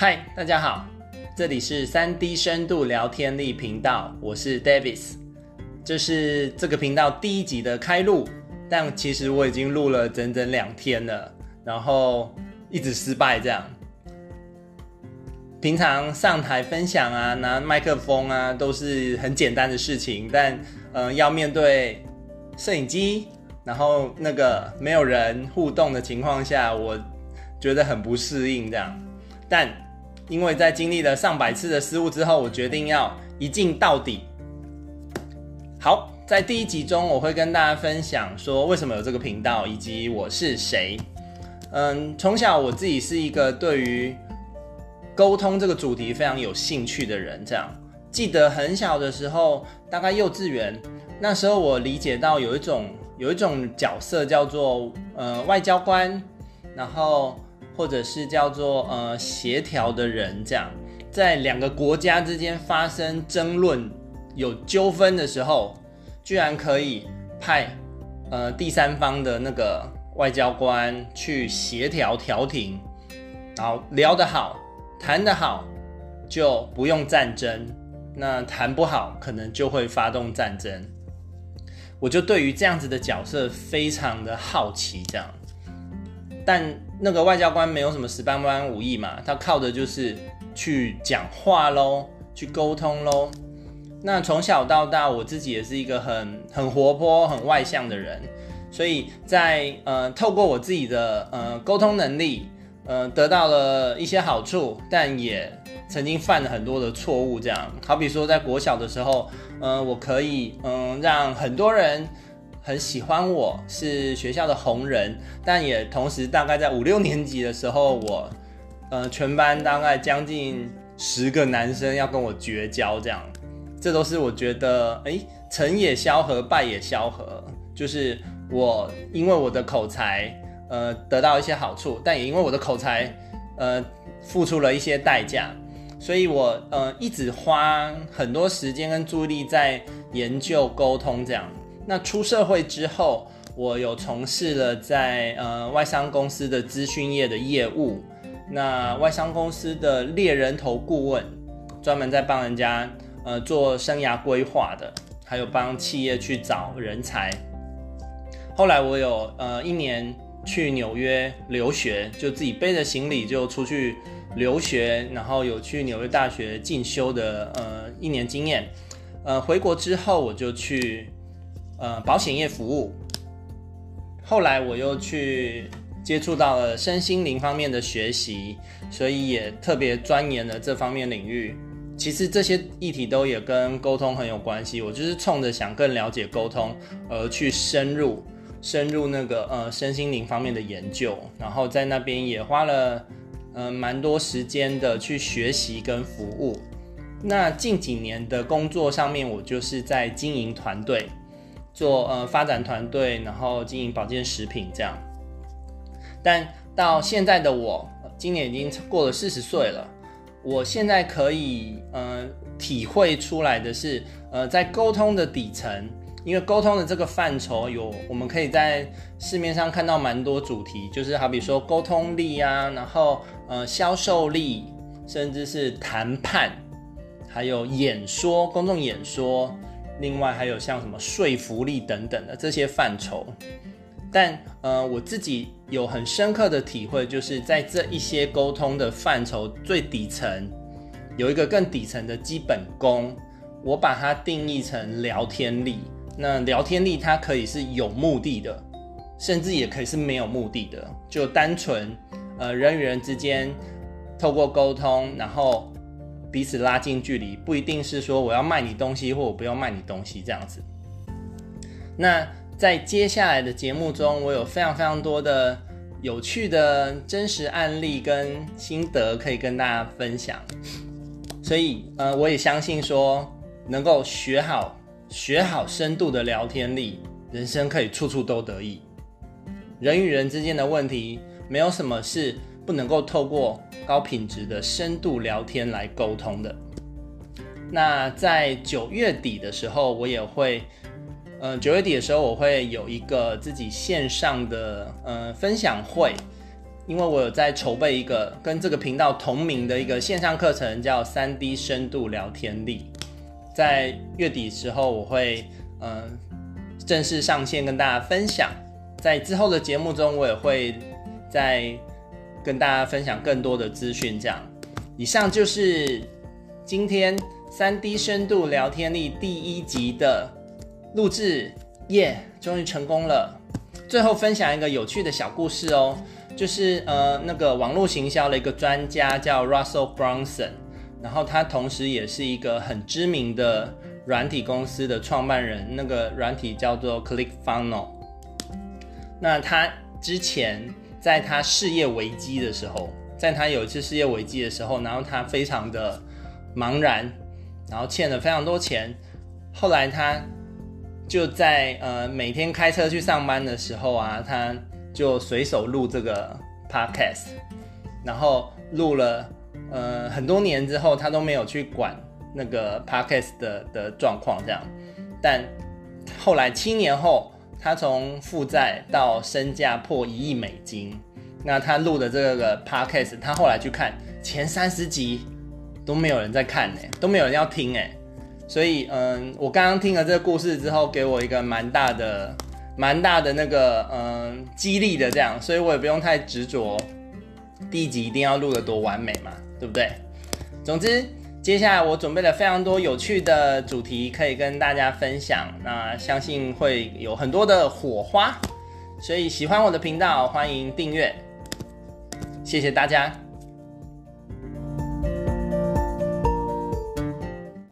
嗨，大家好，这里是三 D 深度聊天力频道，我是 Davis，这是这个频道第一集的开录，但其实我已经录了整整两天了，然后一直失败这样。平常上台分享啊，拿麦克风啊，都是很简单的事情，但嗯、呃，要面对摄影机，然后那个没有人互动的情况下，我觉得很不适应这样。但因为在经历了上百次的失误之后，我决定要一镜到底。好，在第一集中，我会跟大家分享说为什么有这个频道，以及我是谁。嗯，从小我自己是一个对于沟通这个主题非常有兴趣的人，这样记得很小的时候，大概幼稚园那时候，我理解到有一种有一种角色叫做呃外交官，然后或者是叫做呃协调的人，这样在两个国家之间发生争论有纠纷的时候，居然可以派呃第三方的那个外交官去协调调停，然后聊得好。谈得好就不用战争，那谈不好可能就会发动战争。我就对于这样子的角色非常的好奇，这样。但那个外交官没有什么十八般武艺嘛，他靠的就是去讲话喽，去沟通喽。那从小到大，我自己也是一个很很活泼、很外向的人，所以在呃透过我自己的呃沟通能力。呃，得到了一些好处，但也曾经犯了很多的错误。这样，好比说在国小的时候，呃，我可以嗯、呃、让很多人很喜欢我，是学校的红人，但也同时大概在五六年级的时候，我呃全班大概将近十个男生要跟我绝交，这样，这都是我觉得诶，成也萧何，败也萧何，就是我因为我的口才。呃，得到一些好处，但也因为我的口才，呃，付出了一些代价，所以我呃一直花很多时间跟注意力在研究沟通这样。那出社会之后，我有从事了在呃外商公司的资讯业的业务，那外商公司的猎人头顾问，专门在帮人家呃做生涯规划的，还有帮企业去找人才。后来我有呃一年。去纽约留学，就自己背着行李就出去留学，然后有去纽约大学进修的呃一年经验，呃回国之后我就去呃保险业服务，后来我又去接触到了身心灵方面的学习，所以也特别钻研了这方面领域。其实这些议题都也跟沟通很有关系，我就是冲着想更了解沟通而去深入。深入那个呃身心灵方面的研究，然后在那边也花了呃蛮多时间的去学习跟服务。那近几年的工作上面，我就是在经营团队，做呃发展团队，然后经营保健食品这样。但到现在的我，今年已经过了四十岁了，我现在可以呃体会出来的是，呃在沟通的底层。因为沟通的这个范畴有，我们可以在市面上看到蛮多主题，就是好比说沟通力啊，然后呃销售力，甚至是谈判，还有演说、公众演说，另外还有像什么说服力等等的这些范畴。但呃我自己有很深刻的体会，就是在这一些沟通的范畴最底层，有一个更底层的基本功，我把它定义成聊天力。那聊天力它可以是有目的的，甚至也可以是没有目的的，就单纯呃人与人之间透过沟通，然后彼此拉近距离，不一定是说我要卖你东西或我不要卖你东西这样子。那在接下来的节目中，我有非常非常多的有趣的真实案例跟心得可以跟大家分享，所以呃我也相信说能够学好。学好深度的聊天力，人生可以处处都得意。人与人之间的问题，没有什么是不能够透过高品质的深度聊天来沟通的。那在九月底的时候，我也会，呃，九月底的时候我会有一个自己线上的呃分享会，因为我有在筹备一个跟这个频道同名的一个线上课程，叫三 D 深度聊天力，在月底时候我会嗯、正式上线跟大家分享，在之后的节目中我也会在跟大家分享更多的资讯。这样，以上就是今天三 D 深度聊天力第一集的录制，耶，终于成功了。最后分享一个有趣的小故事哦，就是呃那个网络行销的一个专家叫 Russell Brunson，然后他同时也是一个很知名的软体公司的创办人，那个软体叫做 Click Funnel。那他之前在他事业危机的时候，在他有一次事业危机的时候，然后他非常的茫然，然后欠了非常多钱，后来他。就在呃每天开车去上班的时候啊，他就随手录这个 podcast，然后录了呃很多年之后，他都没有去管那个 podcast 的的状况这样。但后来七年后，他从负债到身价破一亿美金，那他录的这个 podcast，他后来去看前三十集都没有人在看呢，都没有人要听哎。所以，嗯，我刚刚听了这个故事之后，给我一个蛮大的、蛮大的那个，嗯，激励的这样，所以我也不用太执着，第一集一定要录得多完美嘛，对不对？总之，接下来我准备了非常多有趣的主题可以跟大家分享，那相信会有很多的火花，所以喜欢我的频道，欢迎订阅，谢谢大家。